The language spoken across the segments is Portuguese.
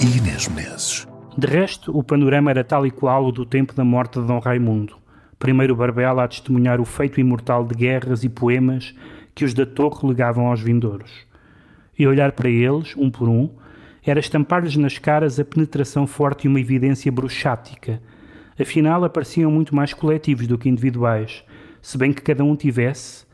e Inês Menezes. De resto, o panorama era tal e qual o do tempo da morte de Dom Raimundo. Primeiro Barbela a testemunhar o feito imortal de guerras e poemas que os da Torre legavam aos vindouros. E olhar para eles, um por um, era estampar-lhes nas caras a penetração forte e uma evidência bruxática. Afinal, apareciam muito mais coletivos do que individuais, se bem que cada um tivesse,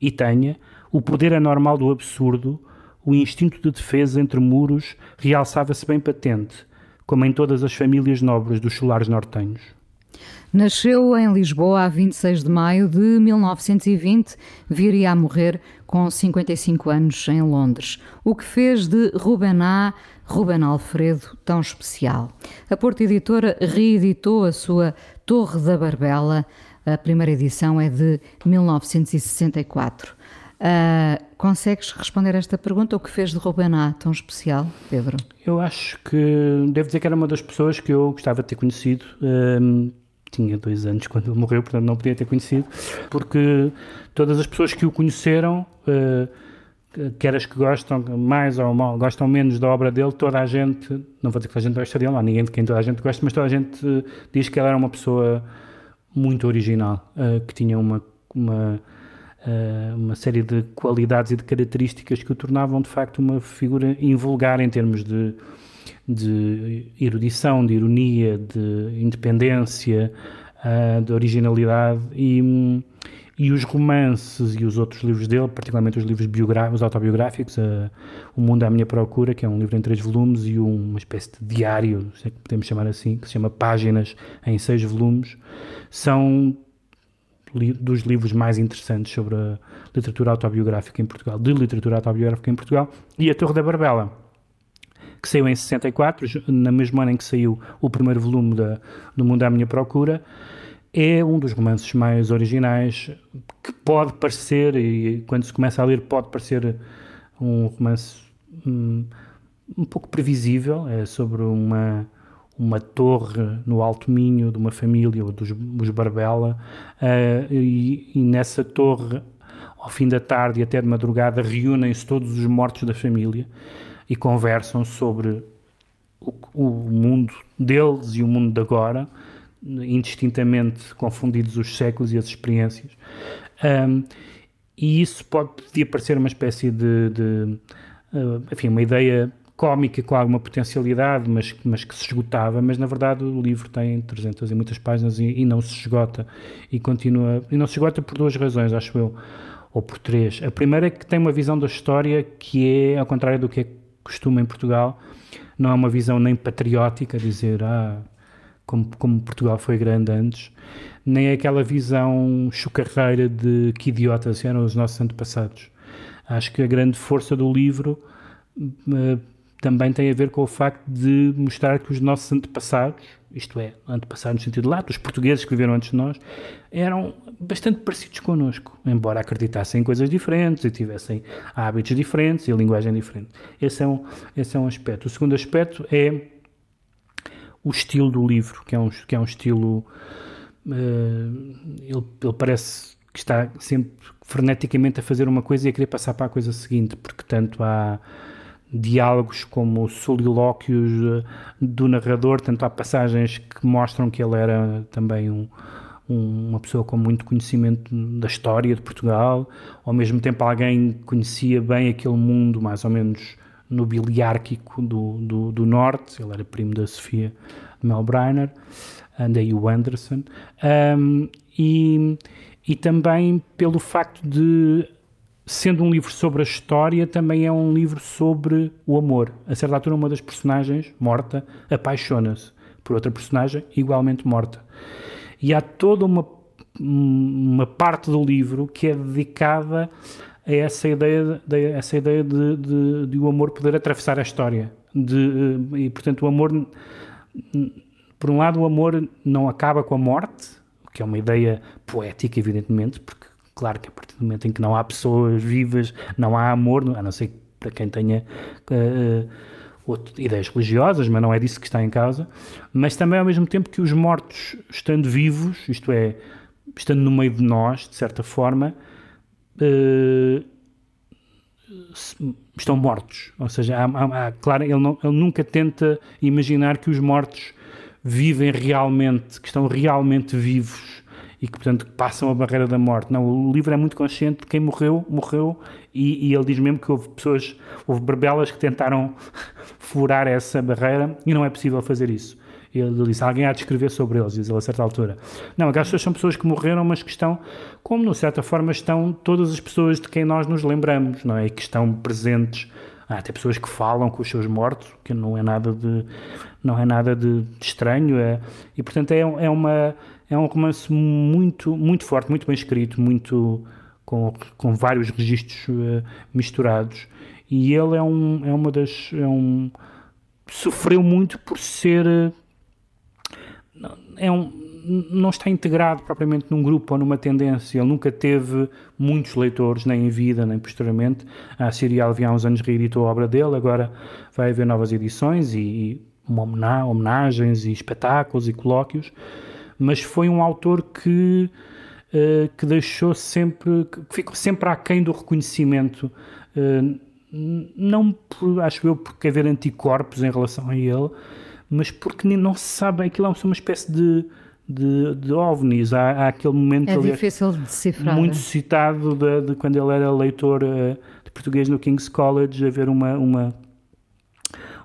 e tenha, o poder anormal do absurdo, o instinto de defesa entre muros realçava-se bem patente, como em todas as famílias nobres dos solares nortenhos. Nasceu em Lisboa a 26 de maio de 1920, viria a morrer com 55 anos em Londres, o que fez de Ruben A. Ruben Alfredo tão especial. A Porta Editora reeditou a sua Torre da Barbela, a primeira edição é de 1964. Uh, consegues responder esta pergunta? O que fez de Ruben A tão especial, Pedro? Eu acho que devo dizer que era uma das pessoas que eu gostava de ter conhecido. Um, tinha dois anos quando ele morreu, portanto não podia ter conhecido, porque todas as pessoas que o conheceram, uh, quer as que gostam mais ou mal, gostam menos da obra dele, toda a gente, não vou dizer que toda a gente gosta dele, há ninguém de quem toda a gente gosta, mas toda a gente uh, diz que ele era uma pessoa muito original, que tinha uma, uma uma série de qualidades e de características que o tornavam de facto uma figura invulgar em termos de, de erudição, de ironia, de independência, uh, de originalidade e, e os romances e os outros livros dele, particularmente os livros biográficos, autobiográficos, uh, O Mundo à Minha Procura, que é um livro em três volumes, e uma espécie de diário, se é que podemos chamar assim, que se chama Páginas, em seis volumes, são dos livros mais interessantes sobre a literatura autobiográfica em Portugal, de literatura autobiográfica em Portugal, e A Torre da Barbela, que saiu em 64, na mesma ano em que saiu o primeiro volume da, do Mundo à Minha Procura, é um dos romances mais originais que pode parecer, e quando se começa a ler, pode parecer um romance um, um pouco previsível, é sobre uma uma torre no Alto Minho de uma família, dos, dos Barbela, uh, e, e, nessa torre, ao fim da tarde e até de madrugada, reúnem-se todos os mortos da família e conversam sobre o, o, mundo deles e o mundo de agora, indistintamente confundidos os séculos e as experiências. Um, e isso pode parecer uma espécie de, de uh, enfim, uma ideia cómica com alguma potencialidade, mas, mas que se esgotava, mas na verdade o livro tem 300 e muitas páginas e, e, não se esgota e continua, e não se esgota por duas razões, acho eu, ou por três. A primeira é que tem uma visão da história que é, ao contrário do que é costume em Portugal, não é uma visão nem patriótica, dizer, ah, como, como Portugal foi grande antes, nem é aquela visão chocarreira de que idiotas eram os nossos antepassados. Acho que a grande força do livro uh, também tem a ver com o facto de mostrar que os nossos antepassados, isto é, antepassados no sentido lato, os portugueses que viveram antes de nós, eram bastante parecidos connosco, embora acreditassem em coisas diferentes e tivessem hábitos diferentes e linguagem diferente. Esse é um, esse é um aspecto. O segundo aspecto é o estilo do livro, que é um, que é um estilo. Uh, ele, ele parece que está sempre freneticamente a fazer uma coisa e a querer passar para a coisa seguinte, porque tanto há diálogos como solilóquios eh, do narrador, tanto há passagens que mostram que ele era também um, um, uma pessoa com muito conhecimento da história de Portugal, ao mesmo tempo alguém que conhecia bem aquele mundo mais ou menos nobiliárquico do, do, do norte, ele era primo da Sofia Melbreiner, daí o Anderson, um, e, e também pelo facto de sendo um livro sobre a história, também é um livro sobre o amor. A certa altura, uma das personagens, morta, apaixona-se por outra personagem igualmente morta. E há toda uma, uma parte do livro que é dedicada a essa ideia, de, essa ideia de, de, de o amor poder atravessar a história. de, eh, e portanto o amor, por um lado o amor não acaba com a morte, que é uma ideia poética evidentemente, porque claro que a partir do momento em que não há pessoas vivas, não há amor, a não ser para quem tenha uh, outro, ideias religiosas, mas não é disso que está em causa, mas também ao mesmo tempo que os mortos estando vivos, isto é, estando no meio de nós, de certa forma, uh, estão mortos. Ou seja, há, há, há, claro, ele, não, ele nunca tenta imaginar que os mortos vivem realmente, que estão realmente vivos e que, portanto, passam a barreira da morte. Não, o livro é muito consciente de quem morreu, morreu, e, e ele diz mesmo que houve pessoas, houve berbelas que tentaram furar essa barreira e não é possível fazer isso. Ele disse, alguém há de escrever sobre eles, diz ele a certa altura. Não, aquelas pessoas são pessoas que morreram, mas que estão, como de certa forma estão todas as pessoas de quem nós nos lembramos, não é? E que estão presentes. Há até pessoas que falam com os seus mortos, que não é nada de, não é nada de, de estranho. É, e, portanto, é, é, uma, é um romance muito, muito forte, muito bem escrito, muito com, com vários registros uh, misturados. E ele é, um, é uma das... É um, sofreu muito por ser uh, é um, não está integrado propriamente num grupo ou numa tendência. Ele nunca teve muitos leitores, nem em vida, nem posteriormente. A Serial havia há uns anos reeditou a obra dele, agora vai haver novas edições e, e homenagens e espetáculos e colóquios. Mas foi um autor que, uh, que deixou sempre, que ficou sempre aquém do reconhecimento. Uh, não, por, acho eu, porque haver anticorpos em relação a ele, mas porque não se sabe, aquilo é uma espécie de, de, de ovnis. Há, há aquele momento é difícil de decifrar. muito citado de, de, quando ele era leitor uh, de português no King's College, haver uma, uma,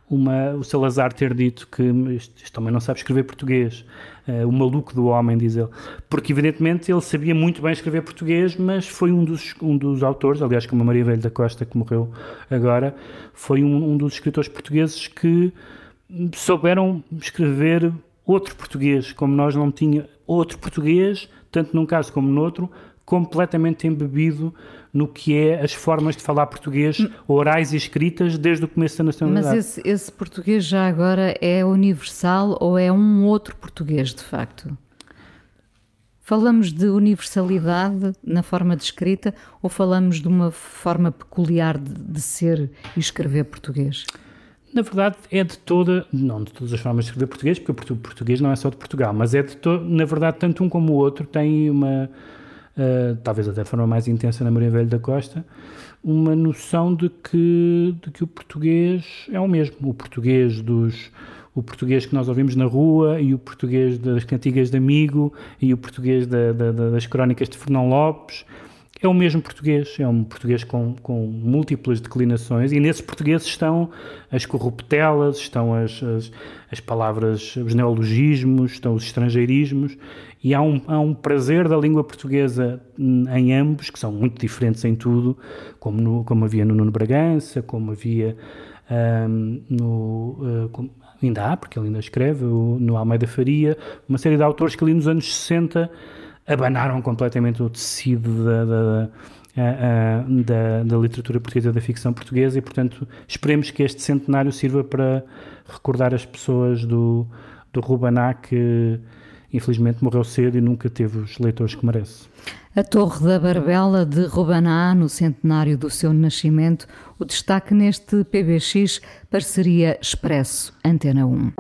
uma, o Salazar ter dito que este, este também não sabe escrever português. Uh, o maluco do homem, diz ele. Porque, evidentemente, ele sabia muito bem escrever português, mas foi um dos, um dos autores, aliás, como a Maria Velho da Costa, que morreu agora, foi um, um dos escritores portugueses que souberam escrever outro português, como nós não tinha outro português, tanto num caso como no outro, completamente embebido no que é as formas de falar português orais e escritas desde o começo da nacionalidade. Mas esse, esse português já agora é universal ou é um outro português, de facto? Falamos de universalidade na forma de escrita ou falamos de uma forma peculiar de, de ser e escrever português? na verdade, é de toda, não de todas as formas de escrever português, porque o português não é só de Portugal, mas é de todo, na verdade, tanto um como o outro tem uma, uh, talvez até de forma mais intensa na Maria Velho da Costa, uma noção de que, de que o português é o mesmo. O português dos o português que nós ouvimos na rua e o português das cantigas de amigo e o português da, da, das crónicas de Fernão Lopes é o mesmo português, é um português com, com múltiplas declinações e nesse português estão as corruptelas, estão as, as, as, palavras, os neologismos, estão os estrangeirismos e há um, há um prazer da língua portuguesa em ambos, que são muito diferentes em tudo, como, no, como havia no Nuno Bragança, como havia um, no... Uh, ainda há, porque ele ainda escreve, no Almeida Faria, uma série de autores que ali nos anos 60 abanaram completamente o tecido da, da, da, da, literatura portuguesa, da ficção portuguesa e, portanto, esperemos que este centenário sirva para recordar as pessoas do, do Rubaná que infelizmente morreu cedo e nunca teve os leitores que merece. A Torre da Barbela de Rubaná, no centenário do seu nascimento, o destaque neste PBX Parceria Expresso Antena 1.